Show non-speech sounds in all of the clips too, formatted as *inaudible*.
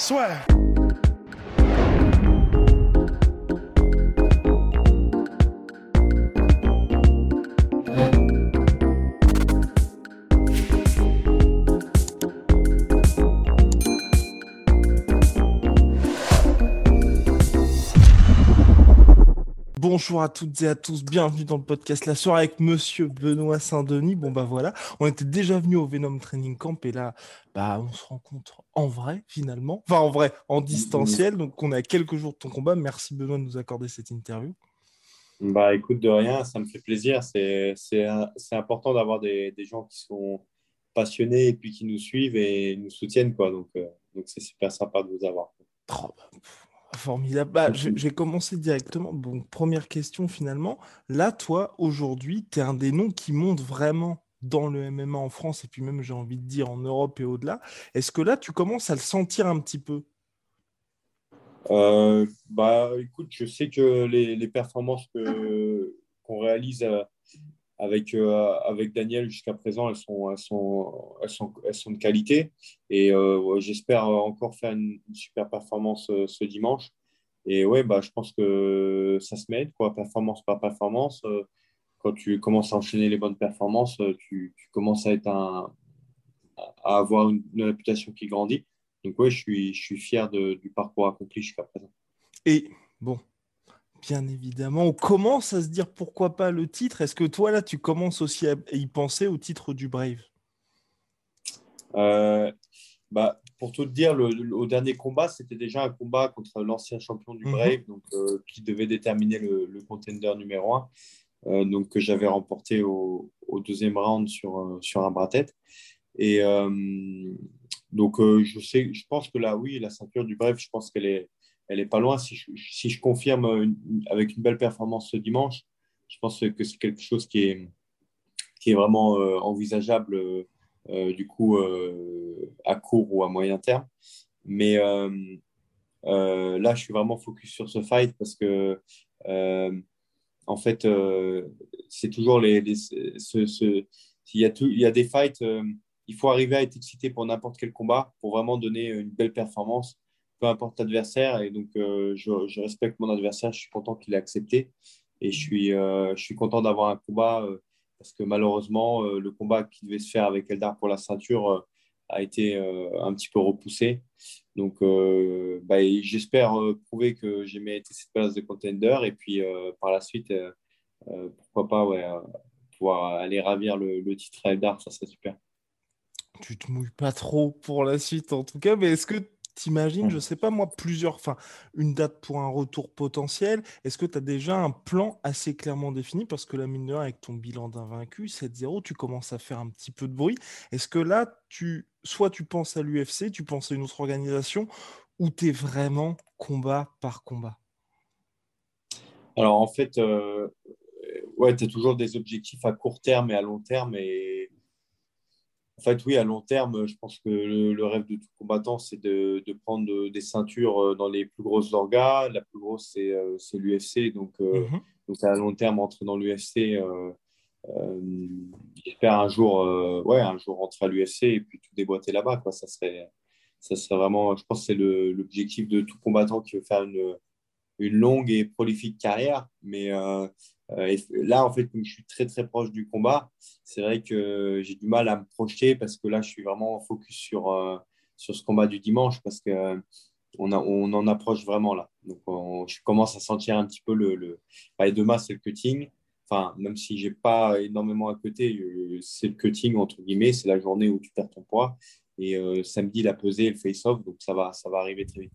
Swear. Bonjour à toutes et à tous, bienvenue dans le podcast La soirée avec Monsieur Benoît Saint-Denis. Bon bah voilà, on était déjà venu au Venom Training Camp et là, bah on se rencontre en vrai finalement, enfin en vrai, en distanciel. Donc on est à quelques jours de ton combat. Merci Benoît de nous accorder cette interview. Bah écoute de rien, ça me fait plaisir. C'est important d'avoir des, des, gens qui sont passionnés et puis qui nous suivent et nous soutiennent quoi. Donc euh, donc c'est super sympa de vous avoir. Oh, bah, Formidable. Bah, J'ai commencé directement. Première question finalement. Là, toi, aujourd'hui, tu es un des noms qui monte vraiment dans le MMA en France et puis même, j'ai envie de dire, en Europe et au-delà. Est-ce que là, tu commences à le sentir un petit peu? Euh, Bah, écoute, je sais que les, performances qu'on réalise euh, avec, euh, avec Daniel jusqu'à présent, elles sont, elles, sont, elles, sont, elles sont de qualité. Et euh, j'espère encore faire une, super performance euh, ce dimanche. Et ouais, bah, je pense que ça se met, quoi, performance par performance. quand tu commences à enchaîner les bonnes performances, tu, commences à, être un, à avoir une, réputation qui grandit. Donc ouais, je suis, je suis fier de, du parcours accompli jusqu'à présent. Et bon, Bien évidemment, on commence à se dire pourquoi pas le titre. Est-ce que toi, là, tu commences aussi à y penser au titre du Brave? Euh, bah, Pour tout te dire, le, au dernier combat, c'était déjà un combat contre l'ancien champion du mhm. Brave, donc, euh, qui devait déterminer le, le contender numéro un, euh, donc, que j'avais remporté au, deuxième round sur, sur un bras-tête. Et donc, je, sais, je pense que là, oui, la ceinture du Brave, je pense qu'elle est elle est pas loin. Si je, confirme avec une belle performance ce dimanche, je pense que c'est quelque chose qui est, vraiment euh, envisageable euh, euh, du coup à court ou à moyen terme. Mais là, je suis vraiment focus sur ce fight parce que en fait, c'est toujours les, il, y a il y a des fights, il faut arriver à être excité pour n'importe quel combat pour vraiment donner une belle performance peu importe l'adversaire. Et donc, euh, je, respecte mon adversaire. Je suis content qu'il ait accepté. Et je suis, euh, je suis content d'avoir un combat euh, parce que malheureusement, le combat qui devait se faire avec Eldar pour la ceinture a été un petit peu repoussé. Donc, bah, j'espère prouver que j'ai mérité cette place de contender. Et puis, par la suite, pourquoi pas ouais, pouvoir aller ravir le, titre Eldar. Ça serait super. Tu te mouilles pas trop pour la suite, en tout cas. Mais est-ce que T'imagines, je sais pas moi, plusieurs, enfin, une date pour un retour potentiel. Est-ce que tu as déjà un plan assez clairement défini? Parce que la mine de avec ton bilan d'invaincu, 7-0, tu commences à faire un petit peu de bruit. Est-ce que là, tu, soit tu penses à l'UFC, tu penses à une autre organisation, ou tu es vraiment combat par combat? Alors en fait, euh, ouais, tu as toujours des objectifs à court terme et à long terme. Et en fait, oui, à long terme, je pense que le, rêve de tout combattant, c'est de, prendre des ceintures euh, dans les plus grosses orgas. La plus grosse, c'est euh, l'UFC. Donc, euh, mhm. donc, à long terme, entrer dans l'UFC, j'espère un jour, ouais, un jour rentrer à l'UFC et puis tout déboîter là-bas. Ça serait, ça serait vraiment, je pense que c'est l'objectif de tout combattant qui veut faire une, une longue et prolifique carrière. Mais euh, là, en fait, comme je suis très très proche du combat, c'est vrai que j'ai du mal à me projeter parce que là, je suis vraiment focus sur, euh, sur ce combat du dimanche parce qu'on euh, on, en approche vraiment là. Donc, je commence à sentir un petit peu le. le... Bah, demain, c'est le cutting. Enfin, même si j'ai pas énormément à côté, c'est le cutting entre guillemets. C'est la journée où tu perds ton poids. Et samedi, la pesée, le face-off. Donc, ça va, ça va arriver très vite.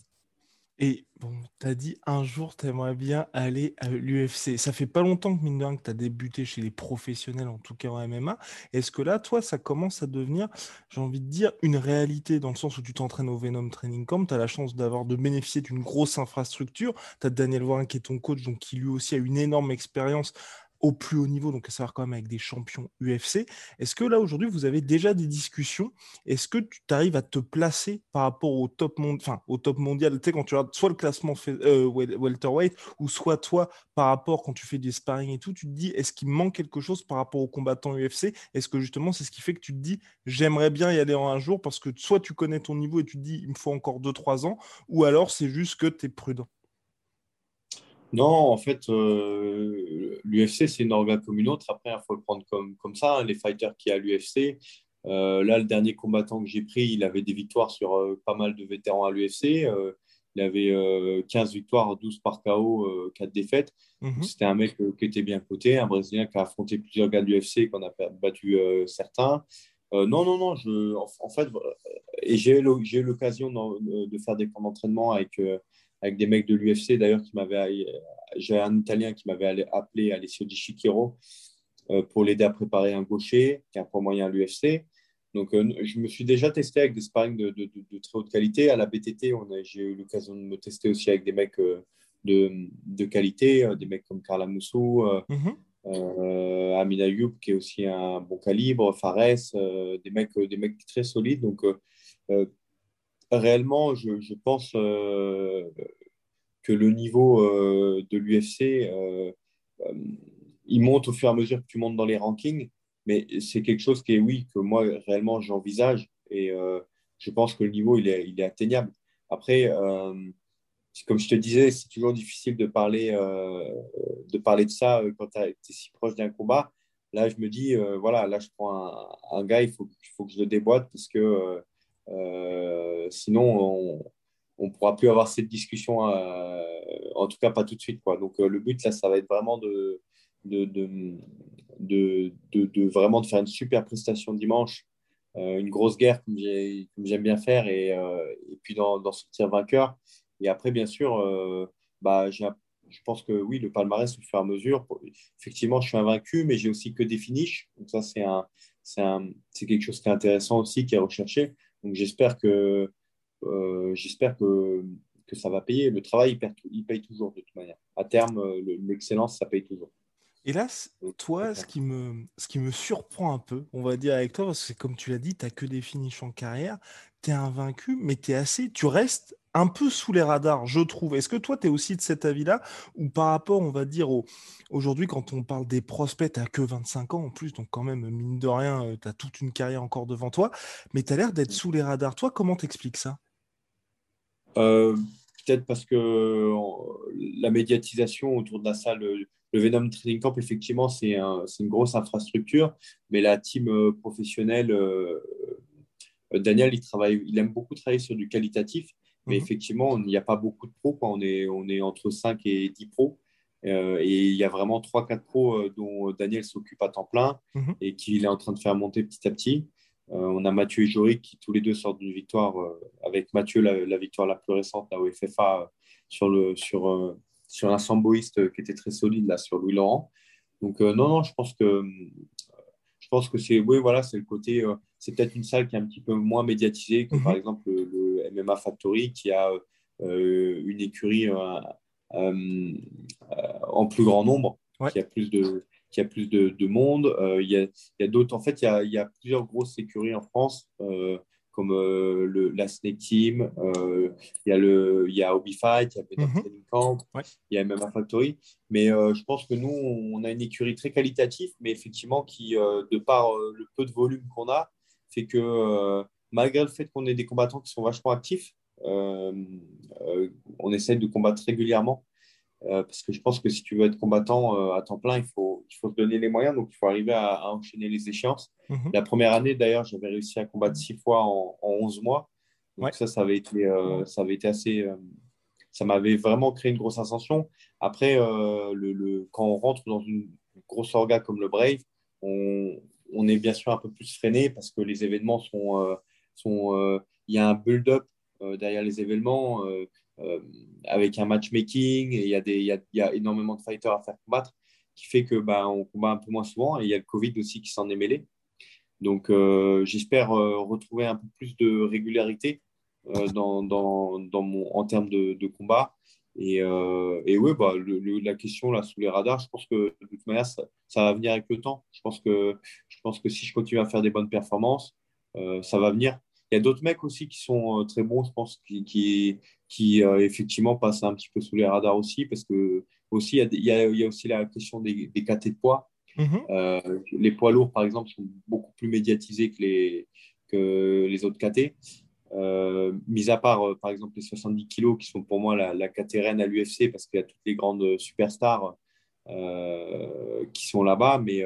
Et bon, tu dit un jour, tu aimerais bien aller à l'UFC. Ça fait pas longtemps que, mine de que tu as débuté chez les professionnels, en tout cas en MMA. Est-ce que là, toi, ça commence à devenir, j'ai envie de dire, une réalité dans le sens où tu t'entraînes au Venom Training Camp, tu as la chance d'avoir de bénéficier d'une grosse infrastructure. Tu as Daniel Warren qui est ton coach, donc qui lui aussi a une énorme expérience au plus haut niveau, donc à savoir quand même avec des champions UFC. Est-ce que là aujourd'hui vous avez déjà des discussions? Est-ce que tu arrives à te placer par rapport au top, monde, enfin, au top mondial? Tu sais, quand tu regardes soit le classement euh, welterweight ou soit toi par rapport quand tu fais des sparring et tout, tu te dis est-ce qu'il manque quelque chose par rapport aux combattants UFC Est-ce que justement c'est ce qui fait que tu te dis j'aimerais bien y aller en un jour parce que soit tu connais ton niveau et tu te dis il me faut encore 2-3 ans ou alors c'est juste que tu es prudent? Non, en fait, euh, l'UFC, c'est une organe comme une autre. Après, il faut le prendre comme, comme ça. Hein, les fighters qui a l'UFC. Euh, là, le dernier combattant que j'ai pris, il avait des victoires sur euh, pas mal de vétérans à l'UFC. il avait 15 victoires, 12 par KO, 4 défaites. Mhm. C'était un mec qui était bien coté, un Brésilien qui a affronté plusieurs gars de l'UFC, qu'on a battu certains. non, non, non. Je, en, fait, et j'ai eu l'occasion de faire des camps d'entraînement avec avec des mecs de l'UFC d'ailleurs qui m'avaient j'ai un Italien qui m'avait appelé Alessio Di Chiquero euh, pour l'aider à préparer un gaucher qui est un point moyen à l'UFC. Donc, euh, je me suis déjà testé avec des sparring de, de, de, très haute qualité. À la BTT, j'ai eu l'occasion de me tester aussi avec des mecs euh, de, qualité, des mecs comme Carla Moussou, mm-hmm. Amina Youb, qui est aussi un bon calibre, Fares, des, mecs, des mecs très solides. Donc, réellement, je, pense euh, que le niveau euh, de l'UFC, euh, il monte au fur et à mesure que tu montes dans les rankings, mais c'est quelque chose qui est, oui, que moi, réellement, j'envisage et je pense que le niveau, il est, atteignable. Après, comme je te disais, c'est toujours difficile de parler, de, parler de ça quand tu es si proche d'un combat. Là, je me dis, voilà, là, je prends un, gars, il faut, que je le déboîte parce que sinon, on ne pourra plus avoir cette discussion, euh, en tout cas pas tout de suite. Donc euh, le but, là, ça va être vraiment de, vraiment de faire une super prestation dimanche, une grosse guerre comme j'aime bien faire, et, puis d'en sortir vainqueur. Et après, bien sûr, bah, je pense que oui, le palmarès au fur et à mesure. Effectivement, je suis invaincu, mais j'ai aussi que des finishes. Donc ça, c'est quelque chose qui est intéressant aussi, qui est recherché. Donc j'espère que, euh, que, ça va payer. Le travail, il, paye toujours de toute manière. À terme, euh, l'excellence, ça paye toujours. Hélas, toi, ce qui, me, ce qui me surprend un peu, on va dire avec toi, parce que comme tu l'as dit, tu n'as que des finishes en carrière, tu es invaincu, mais es assez, tu restes un peu sous les radars, je trouve. Est-ce que toi, tu es aussi de cet avis-là Ou par rapport, on va dire, aujourd'hui, quand on parle des prospects, tu que 25 ans en plus, donc quand même, mine de rien, euh, tu as toute une carrière encore devant toi, mais tu as l'air d'être sous les radars. Toi, comment t'expliques ça? Euh, Peut-être parce que la médiatisation autour de la salle, le Venom Training Camp, effectivement, c'est une grosse infrastructure, mais la team euh, professionnelle, Daniel, il, travaille, il aime beaucoup travailler sur du qualitatif. Mais mhm. effectivement, il n'y a pas beaucoup de pros. On, est, on est entre 5 et 10 pros. Euh, et il y a vraiment 3-4 pros euh, dont Daniel s'occupe à temps plein mhm. et qu'il est en train de faire monter petit à petit. Euh, on a Mathieu et Jory qui tous les deux sortent d'une victoire, avec Mathieu la, victoire la plus récente là, au FFA sur, le, sur, sur un samboïste qui était très solide là, sur Louis Laurent. Donc non, non, je pense que je pense que c'est oui, voilà, c'est le côté. Euh, c'est peut-être une salle qui est un petit peu moins médiatisée que par mhm. exemple le, MMA Factory qui a euh, une écurie euh, en plus grand nombre, qui a plus de qui a plus de, monde. Il y a, a d'autres. En fait, il y a, il y a, plusieurs grosses écuries en France comme euh, le, la Snake Team, euh, il y a le, il y a Hobby Fight, il y a mhm. Training Camp, il y a MMA Factory. Mais euh, je pense que nous, on a une écurie très qualitative, mais effectivement qui, de par le peu de volume qu'on a, fait que malgré le fait qu'on ait des combattants qui sont vachement actifs, on essaie de combattre régulièrement. Euh, parce que je pense que si tu veux être combattant euh, à temps plein, il faut, il faut se donner les moyens, donc il faut arriver à, enchaîner les échéances. Mhm. La première année, d'ailleurs, j'avais réussi à combattre six fois en, en 11 mois. Donc ça, ça avait été, euh, ça avait été assez... ça m'avait vraiment créé une grosse ascension. Après, le, le, quand on rentre dans une grosse orga comme le Brave, on, on, est bien sûr un peu plus freiné parce que les événements sont... sont il y a un build-up derrière les événements avec un matchmaking, il y, a énormément de fighters à faire combattre, qui fait que bah, on combat un peu moins souvent, et il y a le Covid aussi qui s'en est mêlé. Donc j'espère retrouver un peu plus de régularité en termes de, combat. Et, euh, oui, bah, la question là sous les radars, je pense que de toute manière, ça, va venir avec le temps. Je pense, que, si je continue à faire des bonnes performances, euh, ça va venir. Il y a d'autres mecs aussi qui sont euh, très bons, je pense, qui, qui, qui effectivement passent un petit peu sous les radars aussi, parce que aussi, il y a, il y a, aussi la question des, des KT de poids. Mm-hmm. les poids lourds, par exemple, sont beaucoup plus médiatisés que les, que les autres KT. Euh, mis à part, euh, par exemple, les 70 kilos qui sont pour moi la, la à l'UFC parce qu'il y a toutes les grandes superstars euh, qui sont là-bas. Mais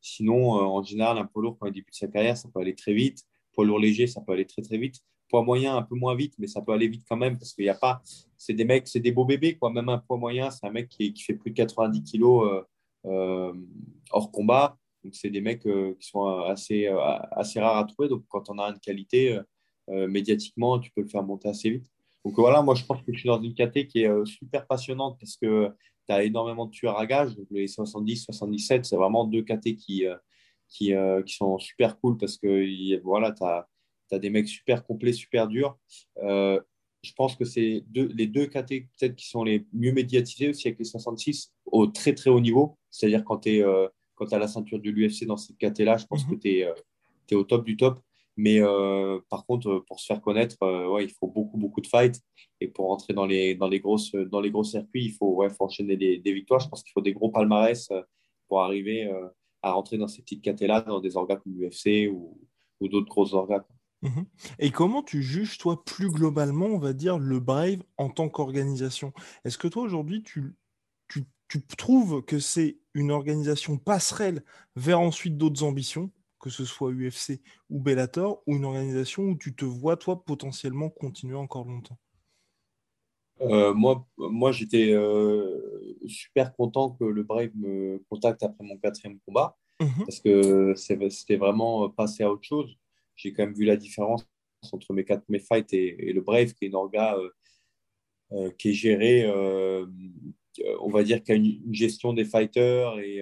sinon, en général, un poids lourd, quand il débute sa carrière, ça peut aller très vite. Poids lourd léger, ça peut aller très, très vite. Poids moyen, un peu moins vite, mais ça peut aller vite quand même parce qu'il n'y a pas. C'est des mecs, c'est des beaux bébés, quoi. Même un poids moyen, c'est un mec qui, fait plus de 90 kilos hors combat. Donc, c'est des mecs qui sont assez, assez rares à trouver. Donc, quand on a une qualité, euh, médiatiquement, tu peux le faire monter assez vite. Donc voilà, moi je pense que je suis dans une KT qui est euh, super passionnante parce que tu as énormément de tueurs à gage. Donc les 70, 77, c'est vraiment deux KT qui, euh, qui, sont super cool parce que voilà, tu as, as, des mecs super complets, super durs. je pense que c'est les deux KT peut-être qui sont les mieux médiatisés aussi avec les 66 au très très haut niveau. C'est-à-dire quand tu as la ceinture de l'UFC dans cette KT-là, je pense mhm. que tu es, es, au top du top. Mais euh, par contre, euh, pour se faire connaître, euh, ouais, il faut beaucoup, beaucoup de fights. Et pour rentrer dans les, dans les, grosses, dans les gros circuits, il faut, ouais, faut enchaîner des, des, victoires. Je pense qu'il faut des gros palmarès pour arriver à rentrer dans ces petites catés-là, dans des orgas comme l'UFC ou, ou d'autres grosses orgas. Mhm. Et comment tu juges, toi, plus globalement, on va dire, le Brave en tant qu'organisation? Est-ce que toi, aujourd'hui, tu, tu, tu trouves que c'est une organisation passerelle vers ensuite d'autres ambitions que ce soit UFC ou Bellator, ou une organisation où tu te vois, toi, potentiellement continuer encore longtemps? Euh, moi, moi j'étais euh, super content que le Brave me contacte après mon quatrième combat, mhm. parce que c'était vraiment passer à autre chose. J'ai quand même vu la différence entre mes quatre mes fights et, le Brave, qui est une orga euh, qui est gérée, on va dire, qui a une, gestion des fighters et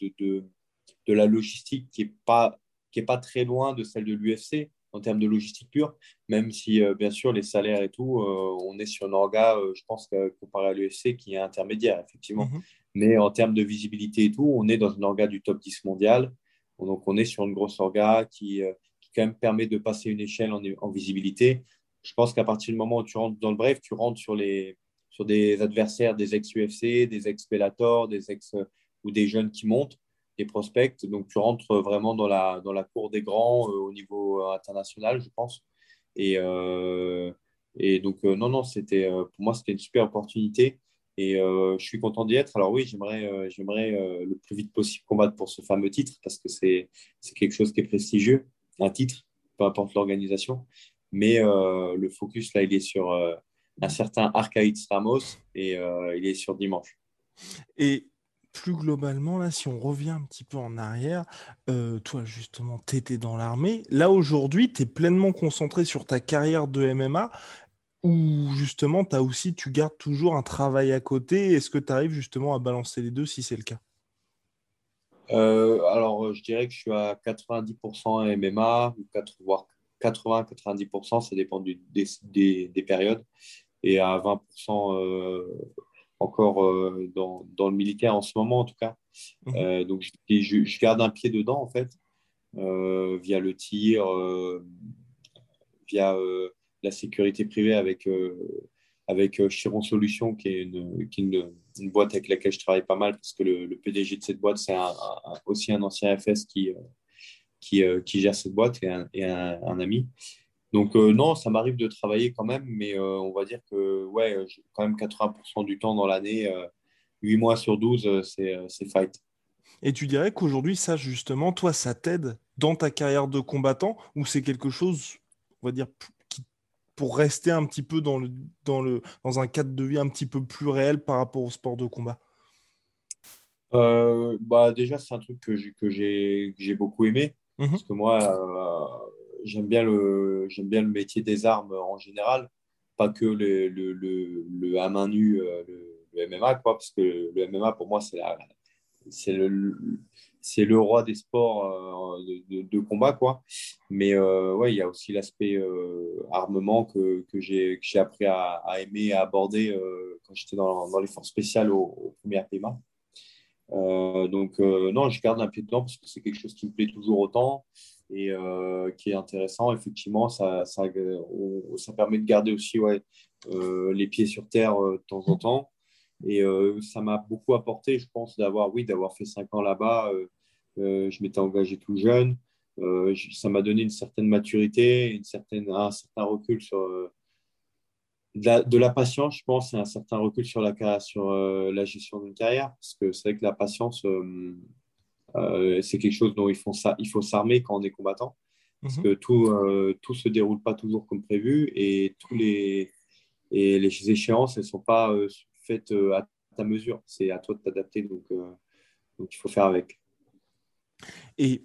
de de la logistique qui n'est pas, qui est pas très loin de celle de l'UFC en termes de logistique pure, même si, euh, bien sûr, les salaires et tout, euh, on est sur un orga, euh, je pense, comparé à l'UFC, qui est intermédiaire, effectivement. Mhm. Mais en termes de visibilité et tout, on est dans un orga du top 10 mondial. Donc, on est sur une grosse orga qui, qui quand même permet de passer une échelle en, en visibilité. Je pense qu'à partir du moment où tu rentres dans le bref, tu rentres sur, les, sur des adversaires, des ex-UFC, des ex-Bellator, des ex ou des jeunes qui montent des prospects. Donc, tu rentres vraiment dans la, dans la cour des grands euh, au niveau euh, international, je pense. Et, euh, et donc, non, non, c'était pour moi, c'était une super opportunité. Et je suis content d'y être. Alors oui, j'aimerais, j'aimerais le plus vite possible combattre pour ce fameux titre parce que c'est, c'est quelque chose qui est prestigieux, un titre, peu importe l'organisation. Mais le focus, là, il est sur un certain Arcaïd Ramos et il est sur dimanche. Et plus globalement, là, si on revient un petit peu en arrière, euh, toi, justement, tu étais dans l'armée. Là, aujourd'hui, tu es pleinement concentré sur ta carrière de MMA ou justement, as aussi, tu gardes toujours un travail à côté. Est-ce que tu arrives justement à balancer les deux si c'est le cas? Euh, Alors, je dirais que je suis à 90% MMA, voire 80-90%, ça dépend des, des, périodes, et à 20% encore euh, dans, dans, le militaire en ce moment, en tout cas. Mhm. Euh, donc, je, je, garde un pied dedans, en fait, euh, via le tir, via la sécurité privée avec, avec Chiron Solutions, qui est, une, qui une, une, boîte avec laquelle je travaille pas mal, parce que le, PDG de cette boîte, c'est aussi un ancien FS qui, qui, qui, gère cette boîte et un, et un ami. Donc euh, non, ça m'arrive de travailler quand même, mais euh, on va dire que ouais, quand même 80% du temps dans l'année, 8 euh, mois sur 12, c'est fight. Et tu dirais qu'aujourd'hui, ça justement, toi, ça t'aide dans ta carrière de combattant ou c'est quelque chose, on va dire, pour rester un petit peu dans, le, dans, le, dans un cadre de vie un petit peu plus réel par rapport au sport de combat? Bah déjà, c'est un truc que j'ai beaucoup aimé. Mmh parce que moi, j'aime bien, le, j'aime bien le métier des armes en général. pas que le, le, le, à main nue, le, MMA, quoi, parce que le MMA, pour moi, c'est la, c'est le, c'est le roi des sports de, de, combat, quoi. Mais ouais, il y a aussi l'aspect armement que, que j'ai appris à, à, aimer, à aborder quand j'étais dans, dans les forces spéciales au, au premier PMA. Euh, donc, euh, non, je garde un pied dedans parce que c'est quelque chose qui me plaît toujours autant et euh, qui est intéressant. Effectivement, ça, ça, permet de garder aussi ouais, les pieds sur terre de temps en temps. Et ça m'a beaucoup apporté, je pense, d'avoir oui, fait cinq ans là-bas. je m'étais engagé tout jeune. ça m'a donné une certaine maturité, une certaine, un certain recul sur, de la, patience, je pense, et un certain recul sur la, sur, euh, la gestion d'une carrière. Parce que c'est vrai que la patience, euh, euh, c'est quelque chose dont il faut, il faut s'armer quand on est combattant. Parce mhm. que tout ne se déroule pas toujours comme prévu et, tous les, et les échéances ne sont pas faites à ta mesure. C'est à toi de t'adapter. Donc, donc, il faut faire avec. Et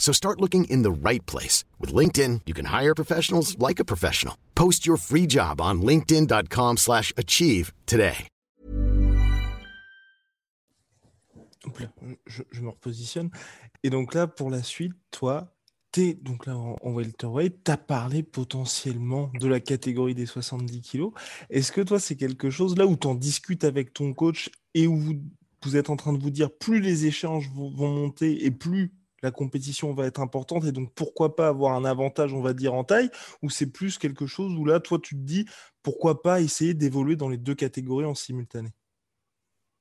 So start looking in the right place. With LinkedIn, you can hire professionals like a professional. Post your free job on linkedin.com slash achieve today. je, je, me repositionne. Et donc là, pour la suite, toi, t'es donc là en, en welterweight, tu as parlé potentiellement de la catégorie des 70 kilos. Est-ce que toi, c'est quelque chose là où tu en discutes avec ton coach et où vous, vous, êtes en train de vous dire plus les échanges vont, vont monter et plus la compétition va être importante et donc pourquoi pas avoir un avantage, on va dire, en taille, ou c'est plus quelque chose où là, toi, tu te dis pourquoi pas essayer d'évoluer dans les deux catégories en simultané?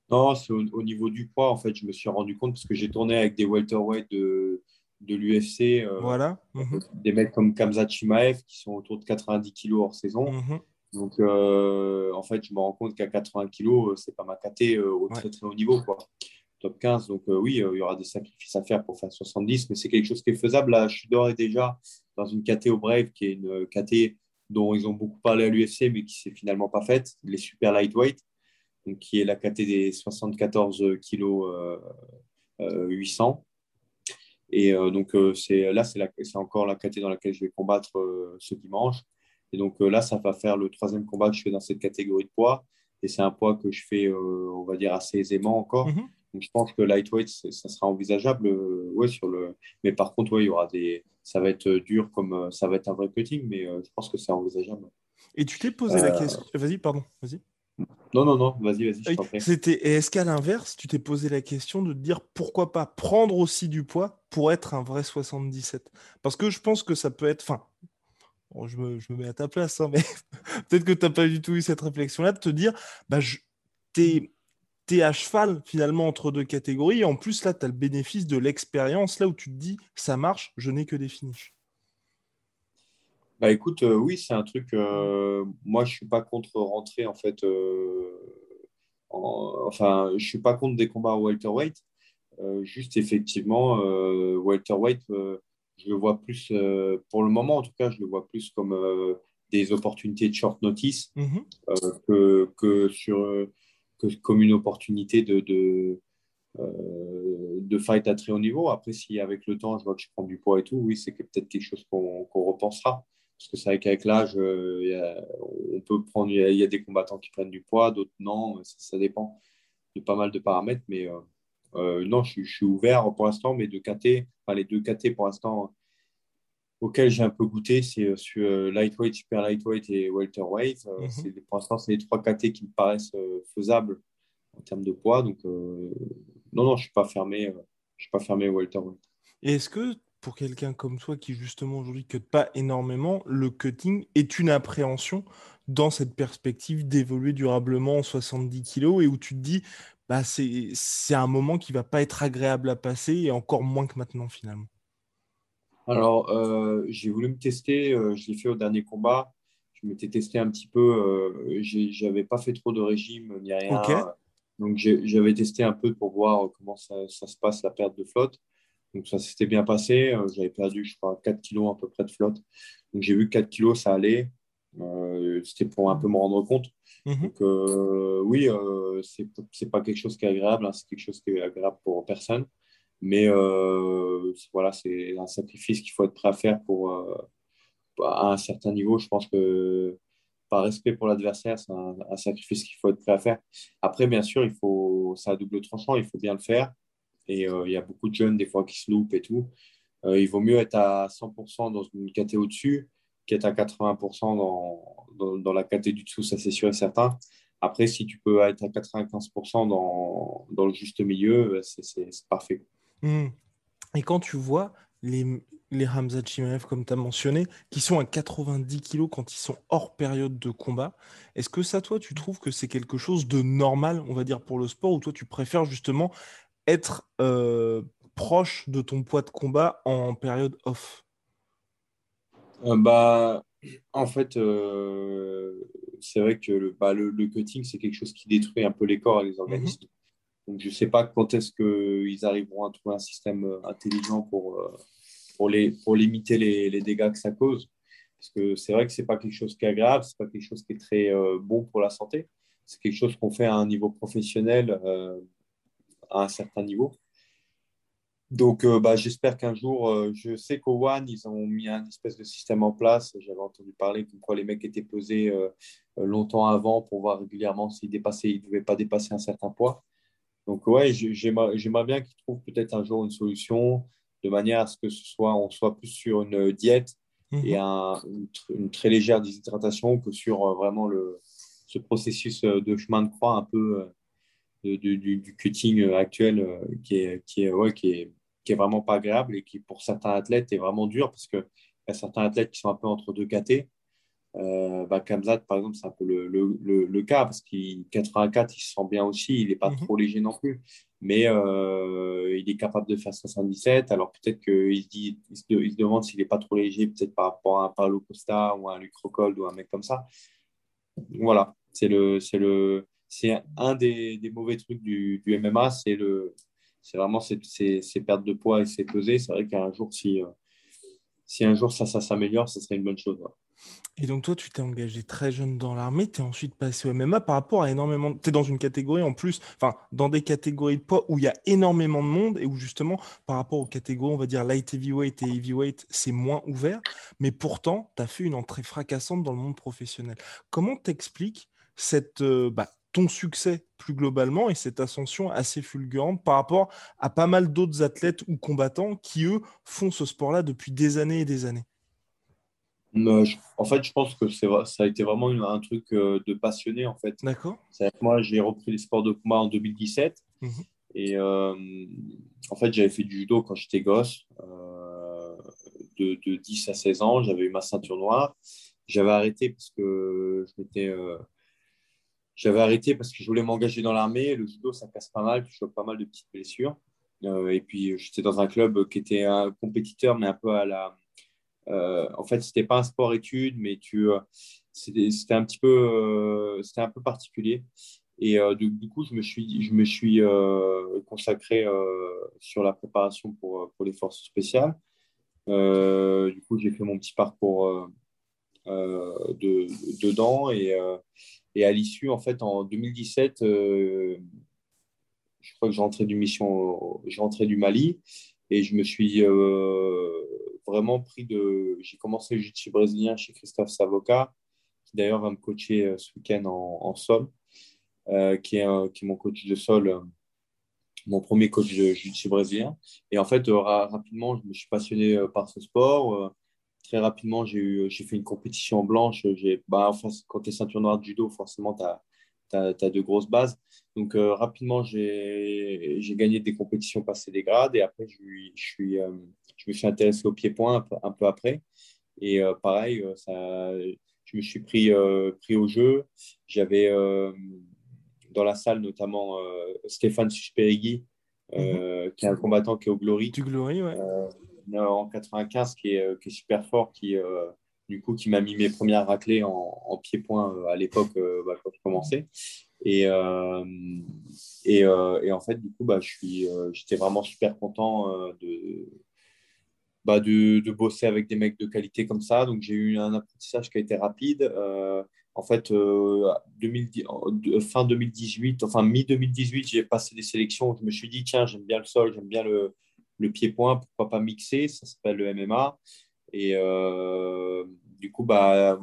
Non, c'est au, niveau du poids, en fait, je me suis rendu compte parce que j'ai tourné avec des welterweight de, de l'UFC. Euh, voilà. Mhm. Des mecs comme Kamzat Chimaev qui sont autour de 90 kilos hors saison. Mhm. Donc, euh, en fait, je me rends compte qu'à 80 kilos, euh, c'est pas ma caté au très très haut niveau. Quoi top 15. Donc euh, oui, euh, il y aura des sacrifices à faire pour faire 70, mais c'est quelque chose qui est faisable. Là, je suis d'ores et déjà dans une KT au Brave, qui est une KT dont ils ont beaucoup parlé à l'UFC, mais qui s'est finalement pas faite, les super lightweight, donc qui est la KT des 74 kg 800. Et euh, donc c'est là, c'est encore la KT dans laquelle je vais combattre ce dimanche. Et donc là, ça va faire le troisième combat que je fais dans cette catégorie de poids. Et c'est un poids que je fais, on va dire, assez aisément encore. Mm-hmm. Donc, je pense que lightweight, ça sera envisageable. Euh, ouais, sur le... Mais par contre, ouais, il y aura des... ça va être dur comme euh, ça va être un vrai cutting, mais euh, je pense que c'est envisageable. Et tu t'es posé la question. Vas-y, pardon, vas-y. Non, non, non, vas-y, vas-y. C'était, est-ce qu'à l'inverse, tu t'es posé la question de te dire pourquoi pas prendre aussi du poids pour être un vrai 77 Parce que je pense que ça peut être. Enfin, je, me, je, me, mets à ta place, hein, mais *laughs* peut-être que tu n'as pas du tout eu cette réflexion-là de te dire bah, je, t'es tu à cheval finalement entre deux catégories. en plus, là, tu as le bénéfice de l'expérience, là où tu te dis, ça marche, je n'ai que des finishes. Bah écoute, euh, oui, c'est un truc. Euh, moi, je suis pas contre rentrer en fait. Euh, enfin, je suis pas contre des combats welterweight. juste effectivement, welterweight, je le vois plus pour le moment, en tout cas, je le vois plus comme des opportunités de short notice mhm. que, que, sur comme une opportunité de, euh, de, fight à très haut niveau. Après, si avec le temps, je vois que je prends du poids et tout, oui, c'est peut-être quelque chose qu'on repensera. Parce que c'est vrai qu'avec l'âge, euh, on il y, a des combattants qui prennent du poids, d'autres non. Ça, dépend de pas mal de paramètres. Mais euh, non, je, suis ouvert pour l'instant, mais de KT, les deux KT pour l'instant, auquel j'ai un peu goûté, c'est euh, sur euh, lightweight, super lightweight et welterweight. Mhm. Pour l'instant, c'est les trois KT qui me paraissent faisables en termes de poids. Donc, non, non, je ne suis pas fermé. je suis pas fermé welterweight. Et est-ce que pour quelqu'un comme toi qui justement aujourd'hui ne cut pas énormément, le cutting est une appréhension dans cette perspective d'évoluer durablement en 70 kg et où tu te dis bah c'est un moment qui va pas être agréable à passer et encore moins que maintenant finalement? Alors, euh, j'ai voulu me tester. Euh, je l'ai fait au dernier combat. Je m'étais testé un petit peu. Euh, je n'avais pas fait trop de régime ni rien. Donc, j'avais testé un peu pour voir comment ça, se passe, la perte de flotte. Donc, ça s'était bien passé. J'avais perdu, je crois, 4 kilos à peu près de flotte. Donc, j'ai vu que 4 kilos, ça allait. C'était pour un peu me rendre compte. Mhm. Donc, oui, ce c'est pas quelque chose qui est agréable. Hein. c'est quelque chose qui est agréable pour personne. Mais voilà, c'est un sacrifice qu'il faut être prêt à faire pour, à un certain niveau. Je pense que par respect pour l'adversaire, c'est un, sacrifice qu'il faut être prêt à faire. Après, bien sûr, il faut, ça a double tranchant, il faut bien le faire. Et euh, il y a beaucoup de jeunes, des fois, qui se loupent et tout. Euh, il vaut mieux être à 100% dans une caté au-dessus qu'être à 80% dans, dans, la caté du dessous, ça c'est sûr et certain. Après, si tu peux être à 95% dans, dans le juste milieu, c'est parfait. Mmh. Et quand tu vois les, les Hamza Chimaev, comme tu as mentionné, qui sont à 90 kg quand ils sont hors période de combat. Est-ce que ça, toi, tu trouves que c'est quelque chose de normal, on va dire, pour le sport, ou toi, tu préfères justement être euh, proche de ton poids de combat en période off? Euh, bah, En fait, euh, c'est vrai que le, bah, le, cutting, c'est quelque chose qui détruit un peu les corps et les organismes. Mhm. Je ne sais pas quand est-ce qu'ils arriveront à trouver un système intelligent pour pour limiter les, dégâts que ça cause. Parce que c'est vrai que ce n'est pas quelque chose qui est agréable, ce n'est pas quelque chose qui est très euh, bon pour la santé. C'est quelque chose qu'on fait à un niveau professionnel, euh, à un certain niveau. Donc, euh, bah, j'espère qu'un jour, je sais qu'au One, ils ont mis un espèce de système en place. J'avais entendu parler comme quoi les mecs étaient pesés longtemps avant pour voir régulièrement s'ils ne devaient pas dépasser un certain poids. Donc, ouais, j'aimerais bien qu'ils trouvent peut-être un jour une solution de manière à ce que ce soit, on soit plus sur une diète mhm. et une, très légère déshydratation que sur euh, vraiment le, ce processus euh, de chemin de croix un peu euh, du, cutting actuel qui est, qui, est, ouais, qui, est, qui est vraiment pas agréable et qui, pour certains athlètes, est vraiment dur parce qu'il y a certains athlètes qui sont un peu entre deux catés. Euh, bah, Kamzat, par exemple, c'est un peu le, le, le, cas parce qu'il 84, il se sent bien aussi, il n'est pas mhm. trop léger non plus mais euh, il est capable de faire 77. Alors peut-être qu'il se, dit, il se, demande s'il n'est pas trop léger, peut-être par rapport à un Paulo Costa ou à un Luc Rockhold ou un mec comme ça. Voilà, c'est le, c'est le, c'est un des, des, mauvais trucs du, du MMA, c'est le, c'est vraiment ces, ces, pertes de poids et ces pesées. C'est vrai qu'un jour, si, euh, si un jour ça, ça s'améliore, ce serait une bonne chose. Et donc toi, tu t'es engagé très jeune dans l'armée, tu es ensuite passé au MMA par rapport à énormément... Tu es dans une catégorie en plus, enfin, dans des catégories de poids où il y a énormément de monde et où justement, par rapport aux catégories, on va dire light heavyweight et heavyweight, c'est moins ouvert. Mais pourtant, tu as fait une entrée fracassante dans le monde professionnel. Comment t'expliques euh, bah, ton succès plus globalement et cette ascension assez fulgurante par rapport à pas mal d'autres athlètes ou combattants qui, eux, font ce sport-là depuis des années et des années? En fait, je pense que ça a été vraiment un truc euh, de passionné, en fait. D'accord. Moi, j'ai repris les sports de combat en 2017. Mhm. Et euh, en fait, j'avais fait du judo quand j'étais gosse, euh, de, de, 10 à 16 ans. J'avais eu ma ceinture noire. J'avais arrêté parce que je m'étais. j'avais arrêté parce que je voulais m'engager dans l'armée. Le judo, ça casse pas mal. Je chope pas mal de petites blessures. et puis, j'étais dans un club qui était un compétiteur, mais un peu à la euh, en fait, c'était pas un sport étude, mais tu, euh, c'était un petit peu, euh, c'était un peu particulier. Et du, coup, je me suis, je me suis consacré sur la préparation pour, pour les forces spéciales. du coup, j'ai fait mon petit parcours de, dedans et, à l'issue, en fait, en 2017, je crois que j'ai rentré mission, j'ai rentré du Mali et je me suis vraiment pris de. J'ai commencé le jiu-jitsu brésilien chez Christophe Savoca, qui d'ailleurs va me coacher euh, ce week-end en, sol, euh, qui, est, qui est mon coach de sol, euh, mon premier coach de jiu-jitsu brésilien. Et en fait, rapidement, je me suis passionné par ce sport. très rapidement, j'ai fait une compétition blanche. Bah, enfin, quand tu es ceinture noire de judo, forcément, tu as tu de grosses bases. Donc, rapidement, j'ai gagné des compétitions passées des grades et après, je suis, je me suis intéressé au pied-point un, peu après. Et euh, pareil, euh, ça, je me suis pris, euh, pris au jeu. J'avais dans la salle notamment Stéphane Susperegui, mhm. qui est un combattant qui est au Glory. Du Glory, ouais. en 95, qui est, qui est, super fort, qui, du coup, qui m'a mis mes premières raclées en, pied-point à l'époque bah, quand je commençais. Et, et, et, en fait, du coup, bah, j'étais vraiment super content de, bah, de, de, bosser avec des mecs de qualité comme ça. Donc, j'ai eu un apprentissage qui a été rapide. en fait, 2010, fin 2018, enfin mi-2018, j'ai passé des sélections. Je me suis dit, tiens, j'aime bien le sol, j'aime bien le, le pied-point, pourquoi pas mixer? Ça s'appelle le MMA. Et euh, du coup, bah,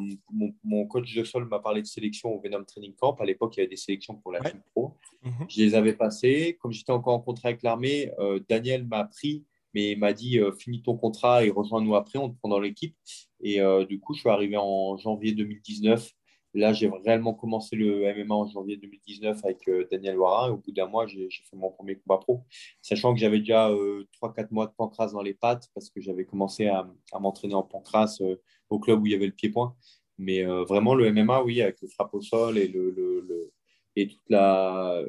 mon, coach de sol m'a parlé de sélection au Venom Training Camp. À l'époque, il y avait des sélections pour la team pro. Mhm. Je les avais passées. Comme j'étais encore en contrat avec l'armée, euh, Daniel m'a pris, mais il m'a dit euh, finis ton contrat et rejoins-nous après, on te prend dans l'équipe. Et du coup, je suis arrivé en janvier 2019 Là, j'ai réellement commencé le MMA en janvier 2019 avec euh, Daniel Warin. au bout d'un mois, j'ai fait mon premier combat pro, sachant que j'avais déjà 3-4 euh, mois de pancras dans les pattes parce que j'avais commencé à, m'entraîner en pancras euh, au club où il y avait le pied-point. Mais vraiment, le MMA, oui, avec le frappe au sol et, le, et toute la,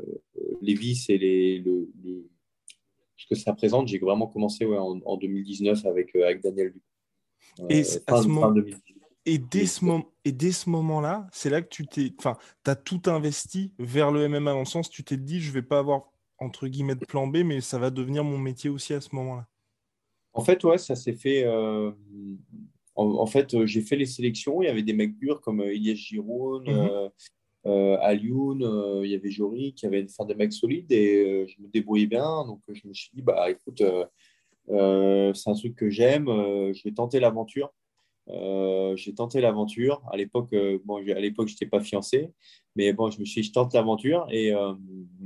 les vis et les, le, ce que ça présente, j'ai vraiment commencé en, 2019 avec, avec Daniel. et à ce moment... Et dès ce, moment, et dès ce moment-là, c'est là que tu t'es, enfin, as tout investi vers le MMA dans le sens, tu t'es dit, je vais pas avoir entre guillemets de plan B, mais ça va devenir mon métier aussi à ce moment-là. En fait, ouais, ça s'est fait. Euh, en, fait, euh, j'ai fait les sélections. Il y avait des mecs durs comme euh, Ilyes Giroud, mm Alioun, il y avait Jory, qui avait enfin, des mecs solides et je me débrouillais bien. Donc, je me suis dit, bah écoute, c'est un truc que j'aime, je vais tenter l'aventure. Euh, j'ai tenté l'aventure. À l'époque, euh, bon, à l'époque, j'étais pas fiancé, mais bon, je me suis, dit, je tente l'aventure et, euh,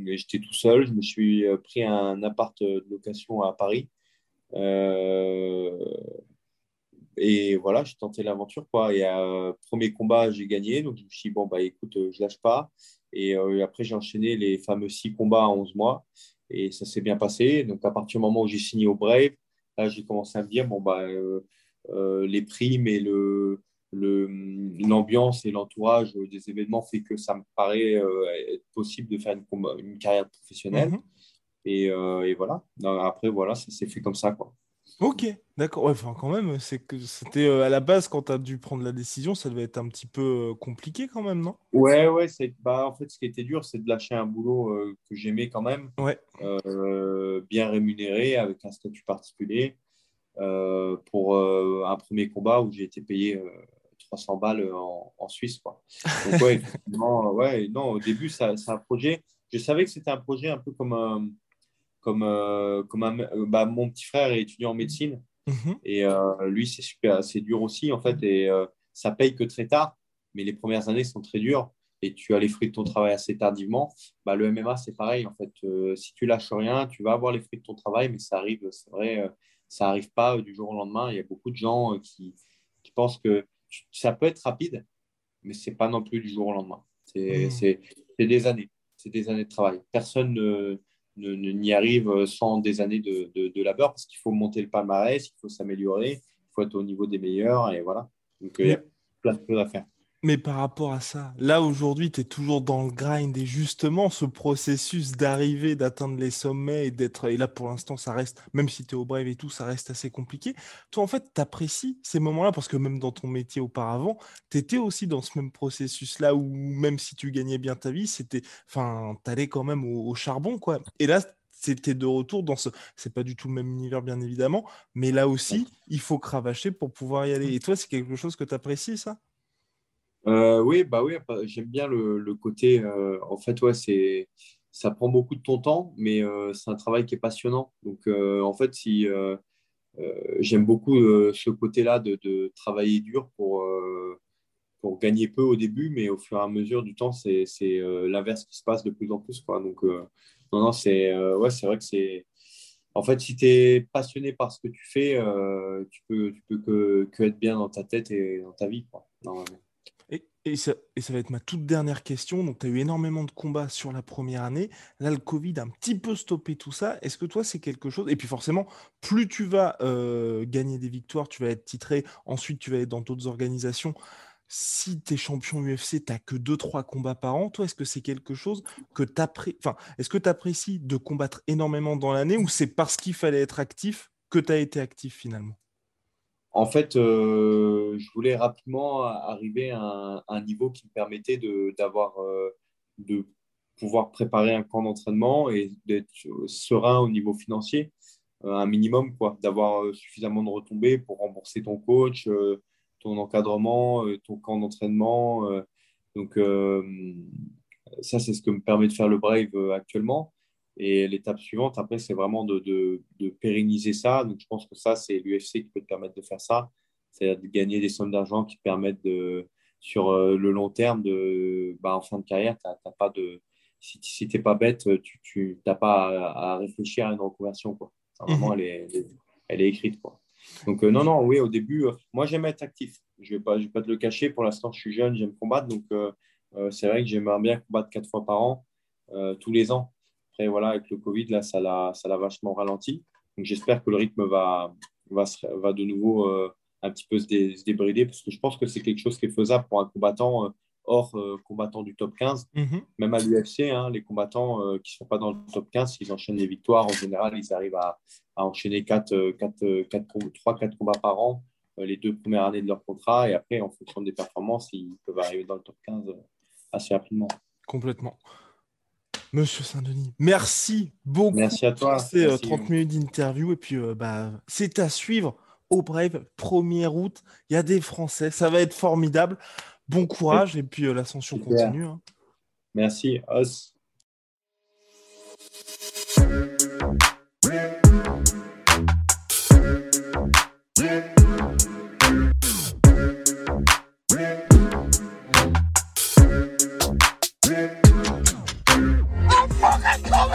j'étais tout seul. Je me suis pris un appart de location à Paris. Et voilà, j'ai tenté l'aventure quoi. Et premier combat, j'ai gagné, donc je me suis dit bon bah écoute, je lâche pas. Et après, j'ai enchaîné les fameux six combats en 11 mois et ça s'est bien passé. Donc à partir du moment où j'ai signé au Brave, là, j'ai commencé à me dire bon bah euh, les primes et le, l'ambiance et l'entourage des événements fait que ça me paraît euh, être possible de faire une, une carrière professionnelle. Mhm. Et, euh, et, voilà. Après, voilà, ça s'est fait comme ça. Quoi. Ok, d'accord. enfin, quand même, c'est que c'était à la base, quand tu as dû prendre la décision, ça devait être un petit peu compliqué quand même, non? Ouais, ouais. C'est, bah, en fait, ce qui était dur, c'est de lâcher un boulot que j'aimais quand même. Ouais. bien rémunéré, avec un statut particulier. Euh, pour euh, un premier combat où j'ai été payé 300 euh, balles en, Suisse. Quoi. Donc, ouais, *laughs* ouais, non, au début, c'est un projet. Je savais que c'était un projet un peu comme, comme, comme un, bah, mon petit frère est étudiant en médecine. Mhm. Et lui, c'est super, c'est dur aussi, en fait. Et ça paye que très tard. Mais les premières années sont très dures et tu as les fruits de ton travail assez tardivement, bah, le MMA, c'est pareil. En fait, si tu lâches rien, tu vas avoir les fruits de ton travail, mais ça arrive, c'est vrai, ça n'arrive pas euh, du jour au lendemain. Il y a beaucoup de gens euh, qui, qui pensent que ça peut être rapide, mais ce n'est pas non plus du jour au lendemain. C'est mmh. des années. C'est des années de travail. Personne ne, n'y arrive sans des années de, de, labeur parce qu'il faut monter le palmarès, il faut s'améliorer, il faut être au niveau des meilleurs et voilà. Donc, il y a plein de choses à faire. Mais par rapport à ça, là aujourd'hui, tu es toujours dans le grind et justement ce processus d'arriver, d'atteindre les sommets et d'être. Et là pour l'instant, ça reste, même si tu es au Brave et tout, ça reste assez compliqué. Toi, en fait, tu apprécies ces moments-là? Parce que même dans ton métier auparavant, tu étais aussi dans ce même processus-là où même si tu gagnais bien ta vie, c'était. Enfin, tu allais quand même au, charbon, quoi. Et là, c'était de retour dans ce. C'est pas du tout le même univers, bien évidemment, mais là aussi, il faut cravacher pour pouvoir y aller. Et toi, c'est quelque chose que tu apprécies, ça? Euh, oui, bah oui, bah, j'aime bien le, côté. Euh, en fait, ouais, c'est ça prend beaucoup de ton temps, mais euh, c'est un travail qui est passionnant. Donc, en fait, si j'aime beaucoup ce côté-là de, travailler dur pour gagner peu au début, mais au fur et à mesure du temps, c'est l'inverse qui se passe de plus en plus. Donc, non, non, c'est vrai que c'est. En fait, si tu es passionné par ce que tu fais, tu peux, peux que, que, être bien dans ta tête et dans ta vie. Quoi, et ça, va être ma toute dernière question. Donc, tu as eu énormément de combats sur la première année. Là, le Covid a un petit peu stoppé tout ça. Est-ce que toi, c'est quelque chose? Et puis forcément, plus tu vas euh, gagner des victoires, tu vas être titré. Ensuite, tu vas être dans d'autres organisations. Si tu es champion UFC, tu n'as que 2-3 combats par an. Toi, est-ce que c'est quelque chose que tu enfin, Est-ce que tu apprécies de combattre énormément dans l'année ou c'est parce qu'il fallait être actif que tu as été actif finalement? En fait, euh, je voulais rapidement arriver à un, niveau qui me permettait d'avoir, de, pouvoir préparer un camp d'entraînement et d'être serein au niveau financier, un minimum, quoi, d'avoir suffisamment de retombées pour rembourser ton coach, ton encadrement, ton camp d'entraînement. donc, ça, c'est ce que me permet de faire le Brave actuellement. Et l'étape suivante, après, c'est vraiment de, de, pérenniser ça. Donc, je pense que ça, c'est l'UFC qui peut te permettre de faire ça. C'est-à-dire de gagner des sommes d'argent qui permettent de, sur euh, le long terme, de, bah, en fin de carrière, tu pas de, si, si tu n'es pas bête, tu n'as pas à, réfléchir à une reconversion. Quoi. mhm. elle, est, elle, est, écrite. Quoi. Donc, euh, non, non, oui, au début, euh, moi, j'aime être actif. Je ne vais, pas, je vais pas te le cacher. Pour l'instant, je suis jeune, j'aime combattre. Donc, c'est vrai que j'aimerais bien combattre quatre fois par an, tous les ans. Après, voilà, avec le Covid, là, ça l'a vachement ralenti. Donc, j'espère que le rythme va, va, va de nouveau un petit peu se, débrider parce que je pense que c'est quelque chose qui est faisable pour un combattant euh, hors euh, combattant du top 15. Mhm. Même à l'UFC, hein, les combattants euh, qui ne sont pas dans le top 15, s'ils enchaînent les victoires, en général, ils arrivent à, enchaîner 4, 4, 4, 3, 4 combats par an les deux premières années de leur contrat. Et après, en fonction des performances, ils peuvent arriver dans le top 15 assez rapidement. Complètement. Monsieur Saint-Denis, merci beaucoup. Merci à toi. C'est 30 minutes d'interview et puis bah, c'est à suivre au Brave, 1er août. Il y a des Français, ça va être formidable. Bon courage et puis euh, l'ascension continue. Hein. Merci, Os.